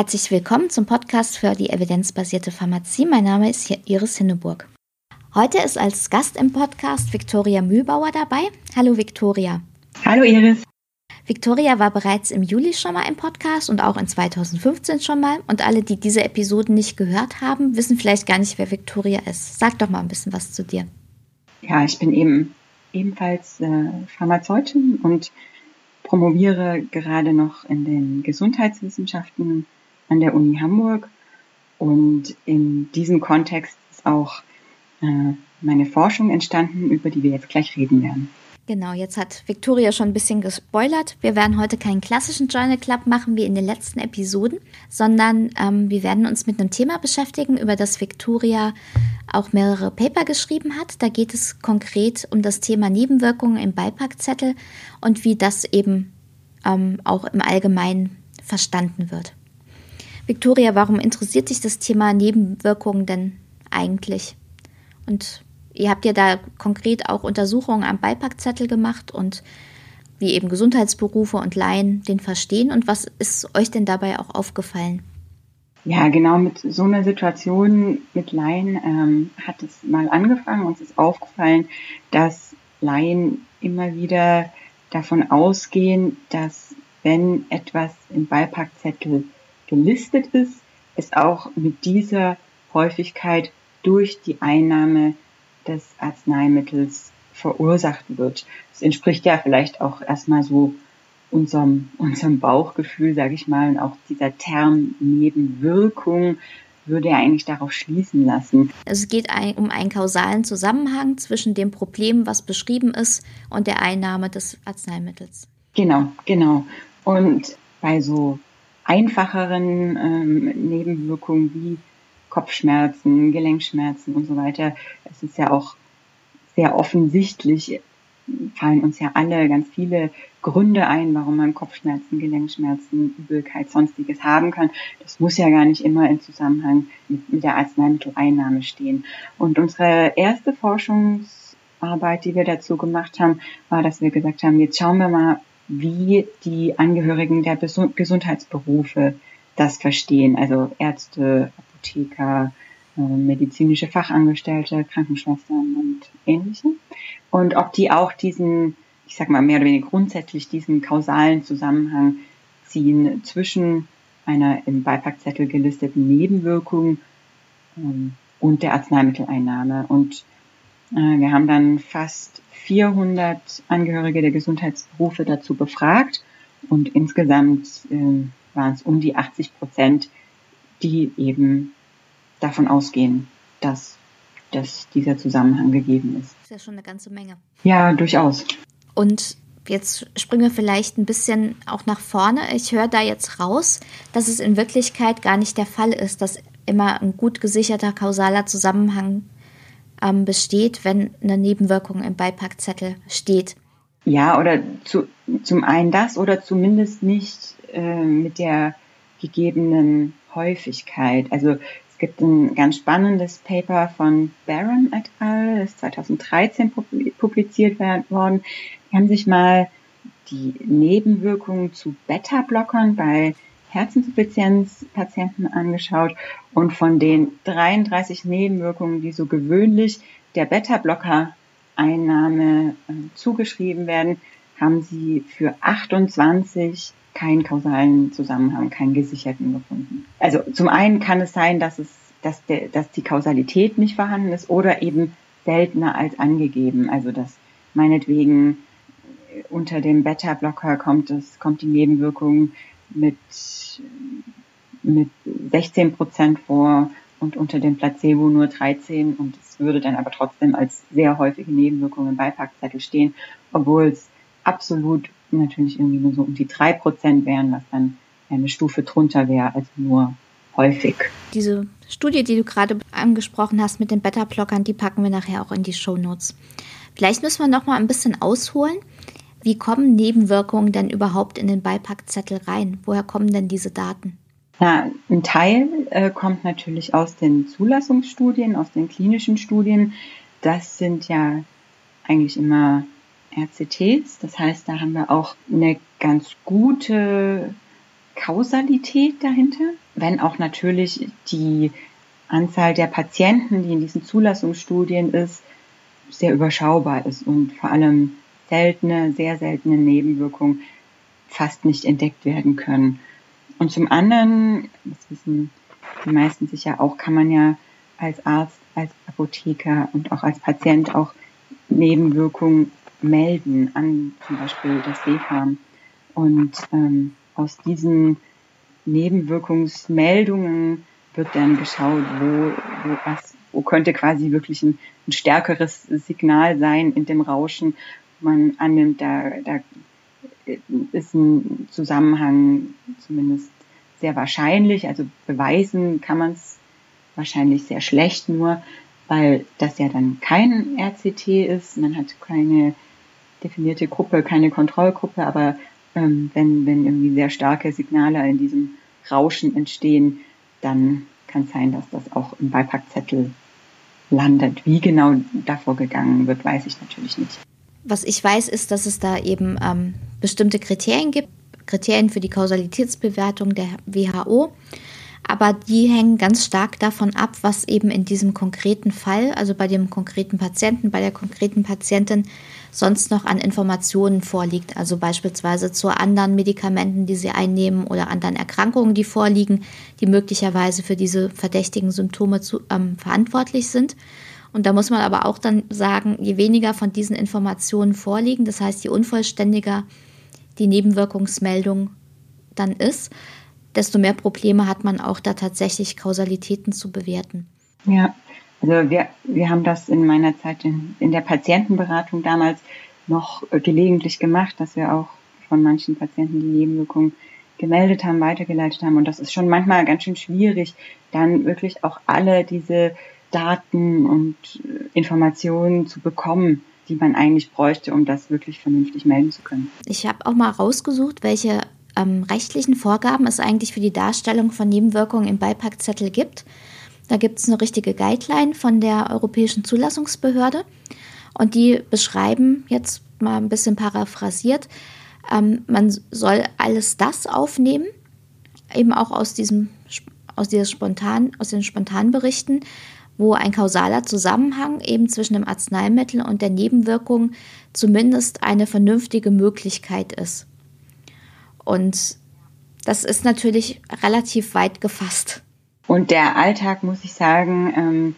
Herzlich willkommen zum Podcast für die evidenzbasierte Pharmazie. Mein Name ist Iris Hinneburg. Heute ist als Gast im Podcast Viktoria Mühlbauer dabei. Hallo Viktoria. Hallo Iris. Viktoria war bereits im Juli schon mal im Podcast und auch in 2015 schon mal. Und alle, die diese Episoden nicht gehört haben, wissen vielleicht gar nicht, wer Viktoria ist. Sag doch mal ein bisschen was zu dir. Ja, ich bin eben ebenfalls äh, Pharmazeutin und promoviere gerade noch in den Gesundheitswissenschaften an der Uni Hamburg. Und in diesem Kontext ist auch äh, meine Forschung entstanden, über die wir jetzt gleich reden werden. Genau, jetzt hat Victoria schon ein bisschen gespoilert. Wir werden heute keinen klassischen Journal Club machen wie in den letzten Episoden, sondern ähm, wir werden uns mit einem Thema beschäftigen, über das Victoria auch mehrere Paper geschrieben hat. Da geht es konkret um das Thema Nebenwirkungen im Beipackzettel und wie das eben ähm, auch im Allgemeinen verstanden wird. Victoria, warum interessiert dich das Thema Nebenwirkungen denn eigentlich? Und ihr habt ja da konkret auch Untersuchungen am Beipackzettel gemacht und wie eben Gesundheitsberufe und Laien den verstehen. Und was ist euch denn dabei auch aufgefallen? Ja, genau mit so einer Situation mit Laien ähm, hat es mal angefangen. Uns ist aufgefallen, dass Laien immer wieder davon ausgehen, dass wenn etwas im Beipackzettel gelistet ist, es auch mit dieser Häufigkeit durch die Einnahme des Arzneimittels verursacht wird. Das entspricht ja vielleicht auch erstmal so unserem, unserem Bauchgefühl, sage ich mal, und auch dieser Term Nebenwirkung würde ja eigentlich darauf schließen lassen. Es geht um einen kausalen Zusammenhang zwischen dem Problem, was beschrieben ist, und der Einnahme des Arzneimittels. Genau, genau. Und bei so einfacheren ähm, Nebenwirkungen wie Kopfschmerzen, Gelenkschmerzen und so weiter. Es ist ja auch sehr offensichtlich, fallen uns ja alle ganz viele Gründe ein, warum man Kopfschmerzen, Gelenkschmerzen, Übelkeit, sonstiges haben kann. Das muss ja gar nicht immer im Zusammenhang mit, mit der Arzneimitteleinnahme stehen. Und unsere erste Forschungsarbeit, die wir dazu gemacht haben, war, dass wir gesagt haben, jetzt schauen wir mal, wie die Angehörigen der Gesundheitsberufe das verstehen, also Ärzte, Apotheker, äh, medizinische Fachangestellte, Krankenschwestern und ähnliche. Und ob die auch diesen, ich sag mal mehr oder weniger grundsätzlich diesen kausalen Zusammenhang ziehen zwischen einer im Beipackzettel gelisteten Nebenwirkung ähm, und der Arzneimitteleinnahme. Und wir haben dann fast 400 Angehörige der Gesundheitsberufe dazu befragt und insgesamt äh, waren es um die 80 Prozent, die eben davon ausgehen, dass, dass dieser Zusammenhang gegeben ist. Das ist ja schon eine ganze Menge. Ja, durchaus. Und jetzt springen wir vielleicht ein bisschen auch nach vorne. Ich höre da jetzt raus, dass es in Wirklichkeit gar nicht der Fall ist, dass immer ein gut gesicherter kausaler Zusammenhang ähm, besteht, wenn eine Nebenwirkung im Beipackzettel steht. Ja, oder zu, zum einen das oder zumindest nicht äh, mit der gegebenen Häufigkeit. Also es gibt ein ganz spannendes Paper von Barron et al., das ist 2013 publiziert worden. Die haben sich mal die Nebenwirkungen zu Beta-Blockern bei Herzinsuffizienzpatienten angeschaut und von den 33 Nebenwirkungen, die so gewöhnlich der Beta-Blocker-Einnahme äh, zugeschrieben werden, haben sie für 28 keinen kausalen Zusammenhang, keinen gesicherten gefunden. Also zum einen kann es sein, dass es, dass, der, dass die Kausalität nicht vorhanden ist oder eben seltener als angegeben. Also dass meinetwegen unter dem Beta-Blocker kommt es, kommt die Nebenwirkung mit, mit 16 Prozent vor und unter dem Placebo nur 13 und es würde dann aber trotzdem als sehr häufige Nebenwirkung im Beipackzettel stehen, obwohl es absolut natürlich irgendwie nur so um die drei Prozent wären, was dann eine Stufe drunter wäre als nur häufig. Diese Studie, die du gerade angesprochen hast mit den Beta-Blockern, die packen wir nachher auch in die Show Notes. Vielleicht müssen wir noch mal ein bisschen ausholen. Wie kommen Nebenwirkungen denn überhaupt in den Beipackzettel rein? Woher kommen denn diese Daten? Na, ein Teil äh, kommt natürlich aus den Zulassungsstudien, aus den klinischen Studien. Das sind ja eigentlich immer RCTs. Das heißt, da haben wir auch eine ganz gute Kausalität dahinter, wenn auch natürlich die Anzahl der Patienten, die in diesen Zulassungsstudien ist, sehr überschaubar ist und vor allem seltene, sehr seltene Nebenwirkungen fast nicht entdeckt werden können. Und zum anderen, das wissen die meisten sicher auch, kann man ja als Arzt, als Apotheker und auch als Patient auch Nebenwirkungen melden an zum Beispiel das WFAM. Und ähm, aus diesen Nebenwirkungsmeldungen wird dann geschaut, wo, wo, was, wo könnte quasi wirklich ein, ein stärkeres Signal sein in dem Rauschen. Man annimmt, da, da ist ein Zusammenhang zumindest sehr wahrscheinlich. Also beweisen kann man es wahrscheinlich sehr schlecht nur, weil das ja dann kein RCT ist. Man hat keine definierte Gruppe, keine Kontrollgruppe, aber ähm, wenn, wenn irgendwie sehr starke Signale in diesem Rauschen entstehen, dann kann sein, dass das auch im Beipackzettel landet. Wie genau davor gegangen wird, weiß ich natürlich nicht. Was ich weiß, ist, dass es da eben ähm, bestimmte Kriterien gibt, Kriterien für die Kausalitätsbewertung der WHO. Aber die hängen ganz stark davon ab, was eben in diesem konkreten Fall, also bei dem konkreten Patienten, bei der konkreten Patientin sonst noch an Informationen vorliegt. Also beispielsweise zu anderen Medikamenten, die sie einnehmen oder anderen Erkrankungen, die vorliegen, die möglicherweise für diese verdächtigen Symptome zu, ähm, verantwortlich sind. Und da muss man aber auch dann sagen, je weniger von diesen Informationen vorliegen, das heißt, je unvollständiger die Nebenwirkungsmeldung dann ist, desto mehr Probleme hat man auch da tatsächlich Kausalitäten zu bewerten. Ja, also wir, wir haben das in meiner Zeit in, in der Patientenberatung damals noch gelegentlich gemacht, dass wir auch von manchen Patienten die Nebenwirkungen gemeldet haben, weitergeleitet haben. Und das ist schon manchmal ganz schön schwierig, dann wirklich auch alle diese Daten und Informationen zu bekommen, die man eigentlich bräuchte, um das wirklich vernünftig melden zu können. Ich habe auch mal rausgesucht, welche ähm, rechtlichen Vorgaben es eigentlich für die Darstellung von Nebenwirkungen im Beipackzettel gibt. Da gibt es eine richtige Guideline von der Europäischen Zulassungsbehörde und die beschreiben jetzt mal ein bisschen paraphrasiert, ähm, man soll alles das aufnehmen, eben auch aus diesem aus, dieser spontan, aus den Spontanberichten, wo ein kausaler Zusammenhang eben zwischen dem Arzneimittel und der Nebenwirkung zumindest eine vernünftige Möglichkeit ist. Und das ist natürlich relativ weit gefasst. Und der Alltag, muss ich sagen, ähm,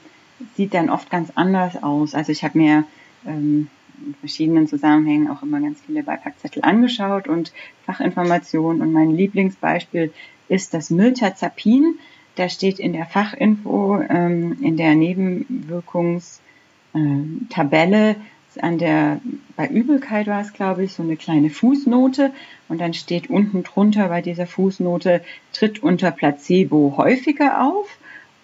sieht dann oft ganz anders aus. Also ich habe mir ähm, in verschiedenen Zusammenhängen auch immer ganz viele Beipackzettel angeschaut und Fachinformationen. Und mein Lieblingsbeispiel ist das Miltazapin. Da steht in der Fachinfo, ähm, in der Nebenwirkungstabelle, äh, an der, bei Übelkeit war es, glaube ich, so eine kleine Fußnote und dann steht unten drunter bei dieser Fußnote, tritt unter Placebo häufiger auf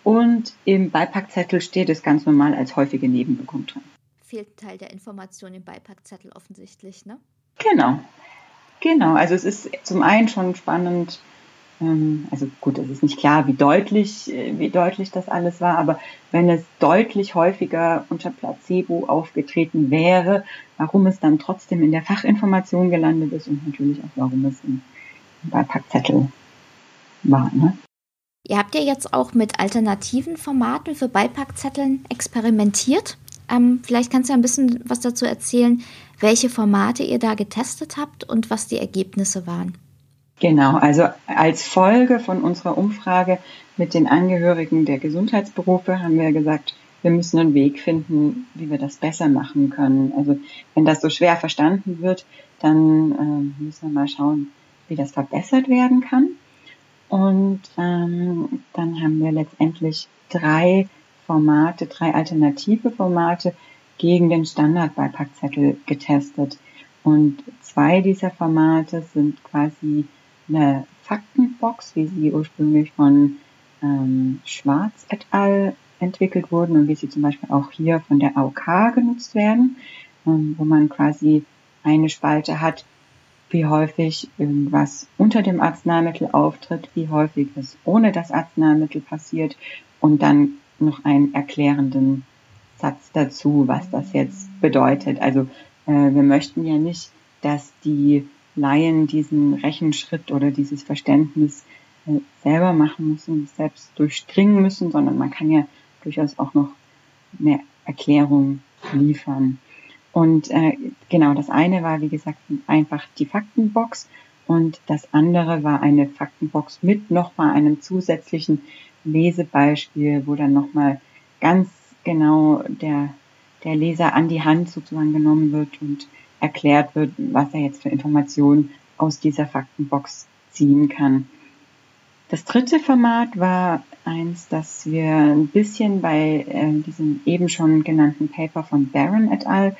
und im Beipackzettel steht es ganz normal als häufige Nebenwirkung drin. Fehlt ein Teil der Information im Beipackzettel offensichtlich, ne? Genau. Genau, also es ist zum einen schon spannend, ähm, also gut, es ist nicht klar, wie deutlich, äh, wie deutlich das alles war, aber wenn es deutlich häufiger unter Placebo aufgetreten wäre, warum es dann trotzdem in der Fachinformation gelandet ist und natürlich auch warum es im Beipackzettel war. Ne? Ihr habt ja jetzt auch mit alternativen Formaten für Beipackzetteln experimentiert. Ähm, vielleicht kannst du ein bisschen was dazu erzählen, welche Formate ihr da getestet habt und was die Ergebnisse waren. Genau, also als Folge von unserer Umfrage mit den Angehörigen der Gesundheitsberufe haben wir gesagt, wir müssen einen Weg finden, wie wir das besser machen können. Also wenn das so schwer verstanden wird, dann äh, müssen wir mal schauen, wie das verbessert werden kann. Und ähm, dann haben wir letztendlich drei Formate, drei alternative Formate gegen den Standardbeipackzettel getestet. Und zwei dieser Formate sind quasi eine Faktenbox, wie sie ursprünglich von ähm, Schwarz et al. entwickelt wurden und wie sie zum Beispiel auch hier von der AOK genutzt werden, ähm, wo man quasi eine Spalte hat, wie häufig irgendwas unter dem Arzneimittel auftritt, wie häufig es ohne das Arzneimittel passiert und dann noch einen erklärenden Satz dazu, was das jetzt bedeutet. Also äh, wir möchten ja nicht, dass die Laien diesen Rechenschritt oder dieses Verständnis äh, selber machen müssen, selbst durchdringen müssen, sondern man kann ja durchaus auch noch eine Erklärung liefern. Und äh, genau, das eine war, wie gesagt, einfach die Faktenbox und das andere war eine Faktenbox mit nochmal einem zusätzlichen Lesebeispiel, wo dann nochmal ganz genau der, der Leser an die Hand sozusagen genommen wird und erklärt wird, was er jetzt für Informationen aus dieser Faktenbox ziehen kann. Das dritte Format war eins, das wir ein bisschen bei äh, diesem eben schon genannten Paper von Barron et al.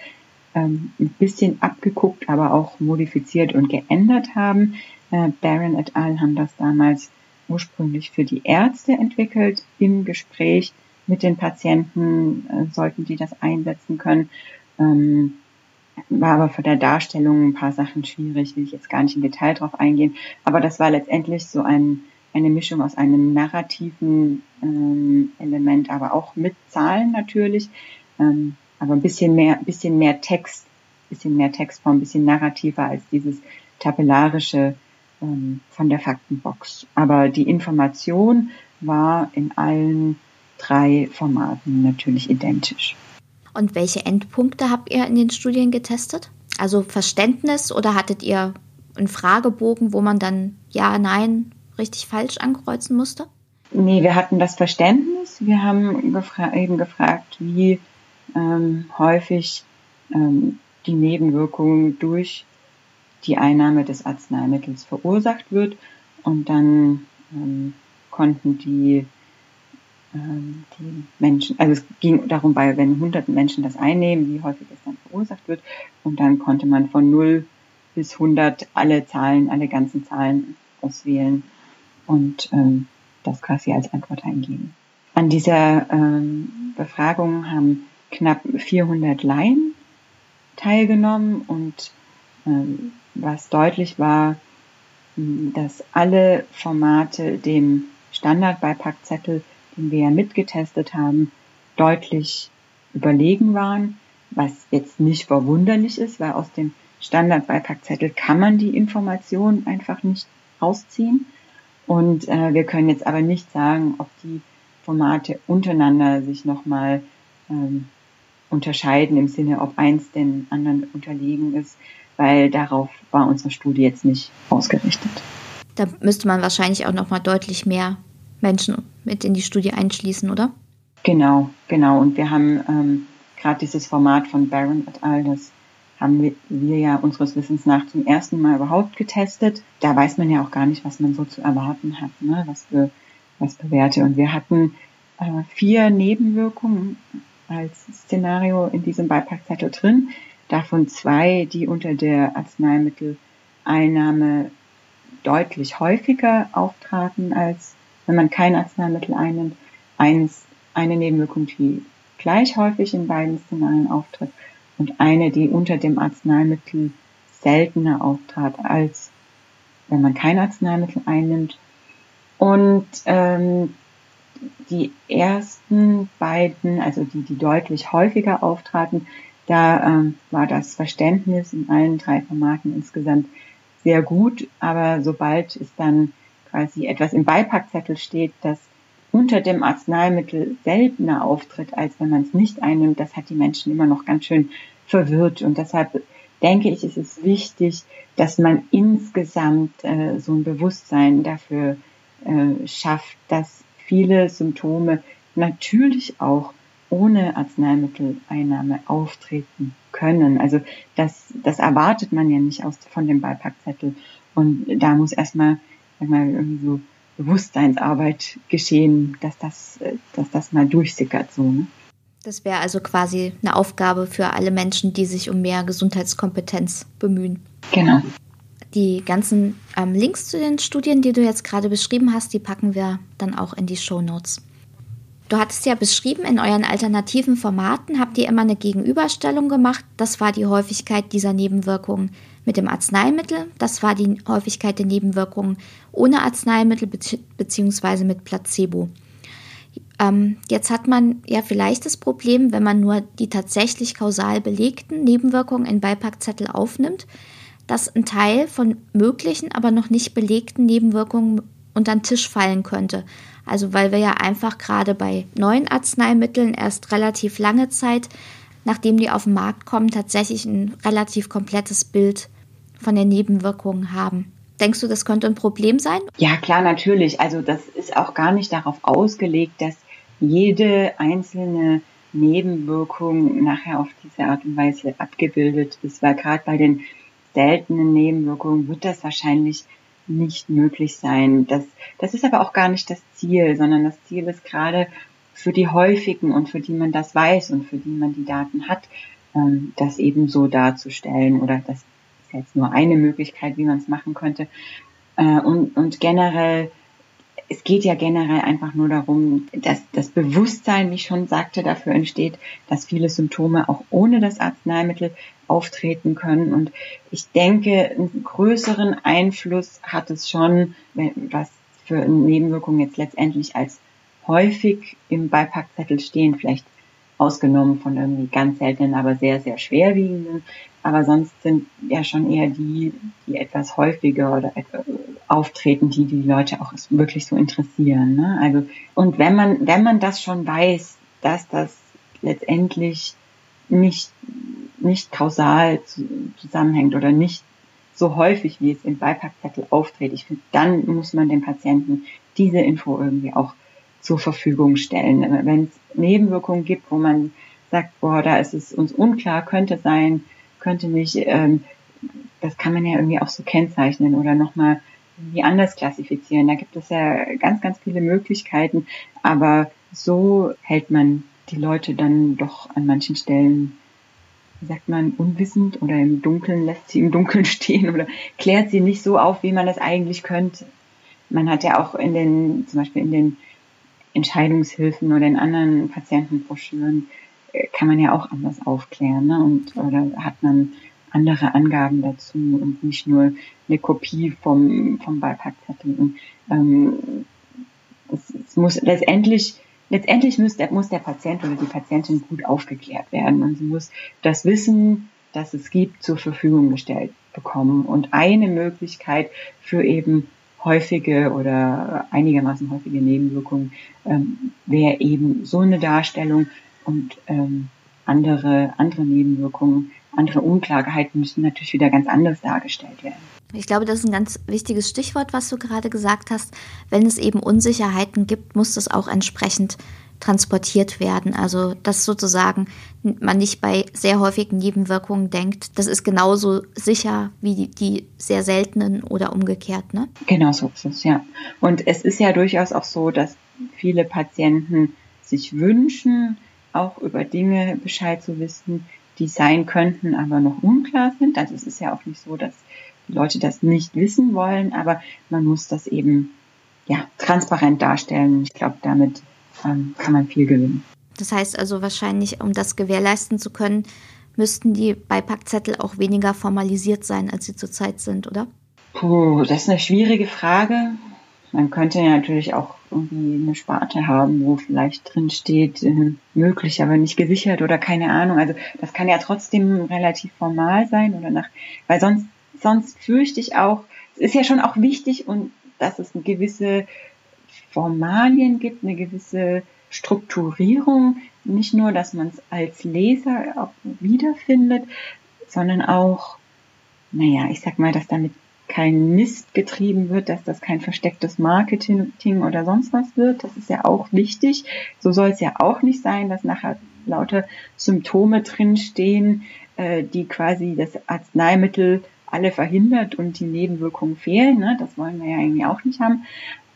Ähm, ein bisschen abgeguckt, aber auch modifiziert und geändert haben. Äh, Barron et al. haben das damals ursprünglich für die Ärzte entwickelt. Im Gespräch mit den Patienten äh, sollten die das einsetzen können. Ähm, war aber für der Darstellung ein paar Sachen schwierig, will ich jetzt gar nicht im Detail drauf eingehen. Aber das war letztendlich so ein, eine Mischung aus einem narrativen ähm, Element, aber auch mit Zahlen natürlich. Ähm, aber ein bisschen mehr, bisschen mehr Text, bisschen mehr Textform, ein bisschen narrativer als dieses tabellarische ähm, von der Faktenbox. Aber die Information war in allen drei Formaten natürlich identisch. Und welche Endpunkte habt ihr in den Studien getestet? Also Verständnis oder hattet ihr einen Fragebogen, wo man dann ja, nein, richtig falsch ankreuzen musste? Nee, wir hatten das Verständnis. Wir haben gefra eben gefragt, wie ähm, häufig ähm, die Nebenwirkung durch die Einnahme des Arzneimittels verursacht wird. Und dann ähm, konnten die die Menschen, also es ging darum, bei wenn hunderten Menschen das einnehmen, wie häufig es dann verursacht wird. Und dann konnte man von 0 bis 100 alle Zahlen, alle ganzen Zahlen auswählen und ähm, das quasi als Antwort eingeben. An dieser ähm, Befragung haben knapp 400 Laien teilgenommen und ähm, was deutlich war, dass alle Formate dem Standardbeipackzettel den wir mitgetestet haben, deutlich überlegen waren, was jetzt nicht verwunderlich ist, weil aus dem Standardbeipackzettel kann man die Information einfach nicht rausziehen. Und äh, wir können jetzt aber nicht sagen, ob die Formate untereinander sich nochmal ähm, unterscheiden im Sinne, ob eins den anderen unterlegen ist, weil darauf war unsere Studie jetzt nicht ausgerichtet. Da müsste man wahrscheinlich auch nochmal deutlich mehr Menschen mit in die Studie einschließen, oder? Genau, genau. Und wir haben ähm, gerade dieses Format von Baron et al., das haben wir, wir ja unseres Wissens nach zum ersten Mal überhaupt getestet. Da weiß man ja auch gar nicht, was man so zu erwarten hat, ne? was für was Werte. Und wir hatten äh, vier Nebenwirkungen als Szenario in diesem Beipackzettel drin. Davon zwei, die unter der Arzneimitteleinnahme deutlich häufiger auftraten als wenn man kein Arzneimittel einnimmt, eins, eine Nebenwirkung, die gleich häufig in beiden Szenarien auftritt und eine, die unter dem Arzneimittel seltener auftrat, als wenn man kein Arzneimittel einnimmt. Und ähm, die ersten beiden, also die, die deutlich häufiger auftraten, da ähm, war das Verständnis in allen drei Formaten insgesamt sehr gut, aber sobald es dann quasi etwas im Beipackzettel steht, das unter dem Arzneimittel seltener auftritt, als wenn man es nicht einnimmt, das hat die Menschen immer noch ganz schön verwirrt. Und deshalb denke ich, ist es wichtig, dass man insgesamt äh, so ein Bewusstsein dafür äh, schafft, dass viele Symptome natürlich auch ohne Arzneimitteleinnahme auftreten können. Also das, das erwartet man ja nicht aus, von dem Beipackzettel. Und da muss erstmal sag mal, irgendwie so Bewusstseinsarbeit geschehen, dass das, äh, dass das mal durchsickert so. Ne? Das wäre also quasi eine Aufgabe für alle Menschen, die sich um mehr Gesundheitskompetenz bemühen. Genau. Die ganzen ähm, Links zu den Studien, die du jetzt gerade beschrieben hast, die packen wir dann auch in die Show Notes. Du hattest ja beschrieben, in euren alternativen Formaten habt ihr immer eine Gegenüberstellung gemacht. Das war die Häufigkeit dieser Nebenwirkungen mit dem Arzneimittel. Das war die Häufigkeit der Nebenwirkungen ohne Arzneimittel bzw. mit Placebo. Ähm, jetzt hat man ja vielleicht das Problem, wenn man nur die tatsächlich kausal belegten Nebenwirkungen in Beipackzettel aufnimmt, dass ein Teil von möglichen, aber noch nicht belegten Nebenwirkungen unter den Tisch fallen könnte. Also weil wir ja einfach gerade bei neuen Arzneimitteln erst relativ lange Zeit, nachdem die auf den Markt kommen, tatsächlich ein relativ komplettes Bild von den Nebenwirkungen haben. Denkst du, das könnte ein Problem sein? Ja, klar, natürlich. Also das ist auch gar nicht darauf ausgelegt, dass jede einzelne Nebenwirkung nachher auf diese Art und Weise abgebildet ist, weil gerade bei den seltenen Nebenwirkungen wird das wahrscheinlich nicht möglich sein. Das, das ist aber auch gar nicht das Ziel, sondern das Ziel ist gerade für die häufigen und für die man das weiß und für die man die Daten hat, ähm, das eben so darzustellen oder das ist jetzt nur eine Möglichkeit, wie man es machen könnte. Äh, und, und generell, es geht ja generell einfach nur darum, dass das Bewusstsein, wie ich schon sagte, dafür entsteht, dass viele Symptome auch ohne das Arzneimittel auftreten können. Und ich denke, einen größeren Einfluss hat es schon, was für Nebenwirkungen jetzt letztendlich als häufig im Beipackzettel stehen, vielleicht ausgenommen von irgendwie ganz seltenen, aber sehr, sehr schwerwiegenden. Aber sonst sind ja schon eher die, die etwas häufiger oder auftreten, die die Leute auch wirklich so interessieren. Ne? Also, und wenn man, wenn man das schon weiß, dass das letztendlich nicht, nicht kausal zusammenhängt oder nicht so häufig, wie es im Beipackzettel auftritt, ich finde, dann muss man dem Patienten diese Info irgendwie auch zur Verfügung stellen. Wenn es Nebenwirkungen gibt, wo man sagt, boah, da ist es uns unklar, könnte sein, könnte nicht, ähm, das kann man ja irgendwie auch so kennzeichnen oder nochmal irgendwie anders klassifizieren. Da gibt es ja ganz, ganz viele Möglichkeiten, aber so hält man die Leute dann doch an manchen Stellen, wie sagt man, unwissend oder im Dunkeln, lässt sie im Dunkeln stehen oder klärt sie nicht so auf, wie man es eigentlich könnte. Man hat ja auch in den, zum Beispiel in den Entscheidungshilfen oder in anderen Patientenbroschüren äh, kann man ja auch anders aufklären. Ne? Und oder hat man andere Angaben dazu und nicht nur eine Kopie vom, vom Beipackzettel. Ähm, es, es muss letztendlich letztendlich muss der, muss der Patient oder die Patientin gut aufgeklärt werden und sie muss das Wissen, das es gibt, zur Verfügung gestellt bekommen. Und eine Möglichkeit für eben häufige oder einigermaßen häufige Nebenwirkungen ähm, wäre eben so eine Darstellung und ähm, andere, andere Nebenwirkungen, andere Unklarheiten müssen natürlich wieder ganz anders dargestellt werden. Ich glaube, das ist ein ganz wichtiges Stichwort, was du gerade gesagt hast. Wenn es eben Unsicherheiten gibt, muss das auch entsprechend transportiert werden. Also dass sozusagen man nicht bei sehr häufigen Nebenwirkungen denkt, das ist genauso sicher wie die, die sehr seltenen oder umgekehrt. Ne? Genau so ist es, ja. Und es ist ja durchaus auch so, dass viele Patienten sich wünschen, auch über Dinge Bescheid zu wissen, die sein könnten, aber noch unklar sind. Also es ist ja auch nicht so, dass die Leute das nicht wissen wollen, aber man muss das eben ja transparent darstellen. Ich glaube, damit ähm, kann man viel gewinnen. Das heißt also wahrscheinlich, um das gewährleisten zu können, müssten die Beipackzettel auch weniger formalisiert sein, als sie zurzeit sind, oder? Puh, das ist eine schwierige Frage. Man könnte ja natürlich auch irgendwie eine Sparte haben, wo vielleicht drin steht, äh, möglich, aber nicht gesichert oder keine Ahnung. Also das kann ja trotzdem relativ formal sein oder nach, weil sonst, sonst fürchte ich auch, es ist ja schon auch wichtig und dass es eine gewisse Formalien gibt, eine gewisse Strukturierung, nicht nur, dass man es als Leser auch wiederfindet, sondern auch, naja, ich sag mal, dass damit kein Mist getrieben wird, dass das kein verstecktes Marketing oder sonst was wird. Das ist ja auch wichtig. So soll es ja auch nicht sein, dass nachher lauter Symptome drinstehen, äh, die quasi das Arzneimittel alle verhindert und die Nebenwirkungen fehlen. Ne? Das wollen wir ja irgendwie auch nicht haben.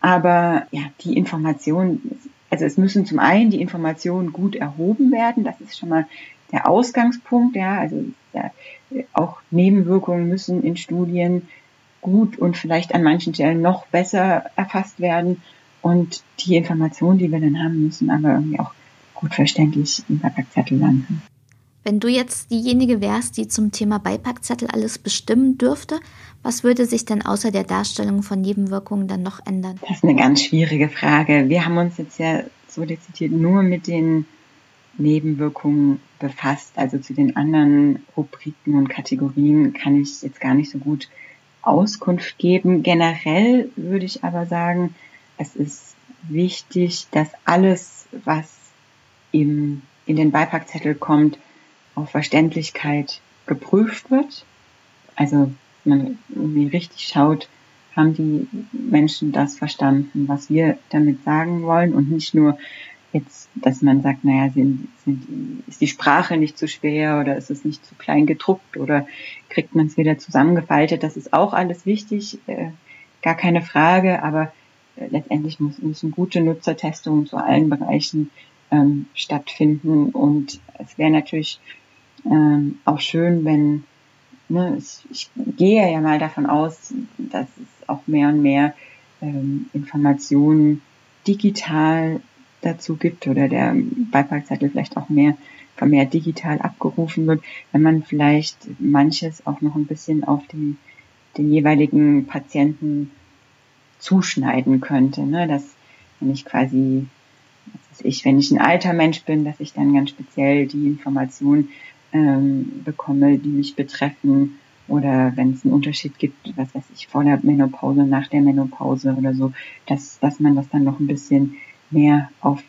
Aber ja, die Informationen, also es müssen zum einen die Informationen gut erhoben werden, das ist schon mal der Ausgangspunkt, ja, also ja, auch Nebenwirkungen müssen in Studien gut und vielleicht an manchen Stellen noch besser erfasst werden. Und die Informationen, die wir dann haben, müssen aber irgendwie auch gut verständlich im Beipackzettel landen. Wenn du jetzt diejenige wärst, die zum Thema Beipackzettel alles bestimmen dürfte, was würde sich denn außer der Darstellung von Nebenwirkungen dann noch ändern? Das ist eine ganz schwierige Frage. Wir haben uns jetzt ja so dezidiert nur mit den Nebenwirkungen befasst. Also zu den anderen Rubriken und Kategorien kann ich jetzt gar nicht so gut Auskunft geben. Generell würde ich aber sagen, es ist wichtig, dass alles, was im, in den Beipackzettel kommt, auf Verständlichkeit geprüft wird. Also man irgendwie richtig schaut, haben die Menschen das verstanden, was wir damit sagen wollen und nicht nur jetzt, dass man sagt, naja, sind, sind, ist die Sprache nicht zu schwer oder ist es nicht zu klein gedruckt oder kriegt man es wieder zusammengefaltet. Das ist auch alles wichtig, äh, gar keine Frage, aber äh, letztendlich muss, müssen gute Nutzertestungen zu allen Bereichen ähm, stattfinden und es wäre natürlich ähm, auch schön, wenn ne, ich, ich gehe ja mal davon aus, dass es auch mehr und mehr ähm, Informationen digital dazu gibt oder der Beipackzettel vielleicht auch mehr vermehrt digital abgerufen wird, wenn man vielleicht manches auch noch ein bisschen auf den, den jeweiligen Patienten zuschneiden könnte, ne? dass wenn ich quasi, was weiß ich, wenn ich ein alter Mensch bin, dass ich dann ganz speziell die Informationen ähm, bekomme, die mich betreffen oder wenn es einen Unterschied gibt, was weiß ich, vor der Menopause, nach der Menopause oder so, dass, dass man das dann noch ein bisschen mehr auf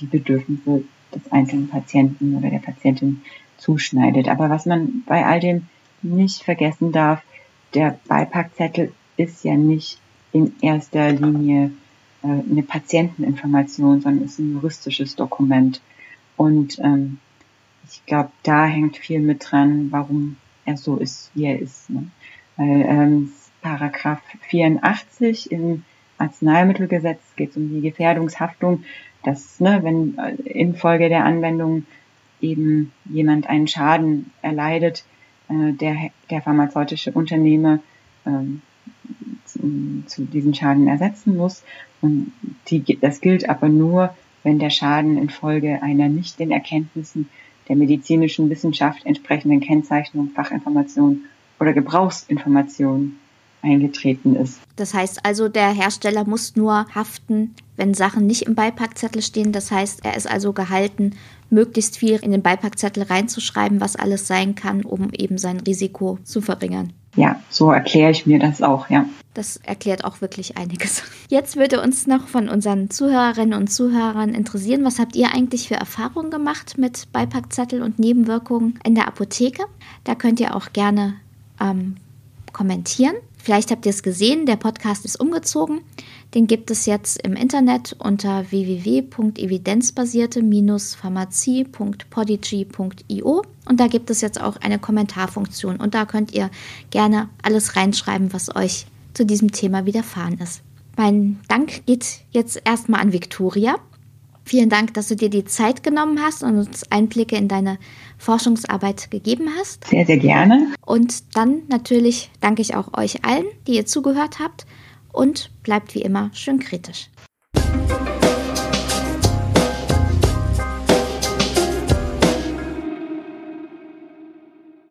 die Bedürfnisse des einzelnen Patienten oder der Patientin zuschneidet. Aber was man bei all dem nicht vergessen darf, der Beipackzettel ist ja nicht in erster Linie äh, eine Patienteninformation, sondern ist ein juristisches Dokument. Und ähm, ich glaube, da hängt viel mit dran, warum er so ist, wie er ist. Ne? Weil ähm, Paragraph 84 im Arzneimittelgesetz geht es um die Gefährdungshaftung, dass ne, wenn äh, infolge der Anwendung eben jemand einen Schaden erleidet, äh, der, der pharmazeutische Unternehmer ähm, zu, zu diesen Schaden ersetzen muss. Und die, das gilt aber nur, wenn der Schaden infolge einer nicht den Erkenntnissen der medizinischen Wissenschaft entsprechenden Kennzeichnung, Fachinformation oder Gebrauchsinformation eingetreten ist. Das heißt also, der Hersteller muss nur haften, wenn Sachen nicht im Beipackzettel stehen. Das heißt, er ist also gehalten, möglichst viel in den Beipackzettel reinzuschreiben, was alles sein kann, um eben sein Risiko zu verringern. Ja, so erkläre ich mir das auch, ja. Das erklärt auch wirklich einiges. Jetzt würde uns noch von unseren Zuhörerinnen und Zuhörern interessieren, was habt ihr eigentlich für Erfahrungen gemacht mit Beipackzettel und Nebenwirkungen in der Apotheke? Da könnt ihr auch gerne ähm, kommentieren. Vielleicht habt ihr es gesehen, der Podcast ist umgezogen. Den gibt es jetzt im Internet unter www.evidenzbasierte-pharmazie.podigy.io und da gibt es jetzt auch eine Kommentarfunktion und da könnt ihr gerne alles reinschreiben, was euch zu diesem Thema widerfahren ist. Mein Dank geht jetzt erstmal an Viktoria. Vielen Dank, dass du dir die Zeit genommen hast und uns Einblicke in deine Forschungsarbeit gegeben hast. Sehr, sehr gerne. Und dann natürlich danke ich auch euch allen, die ihr zugehört habt und bleibt wie immer schön kritisch.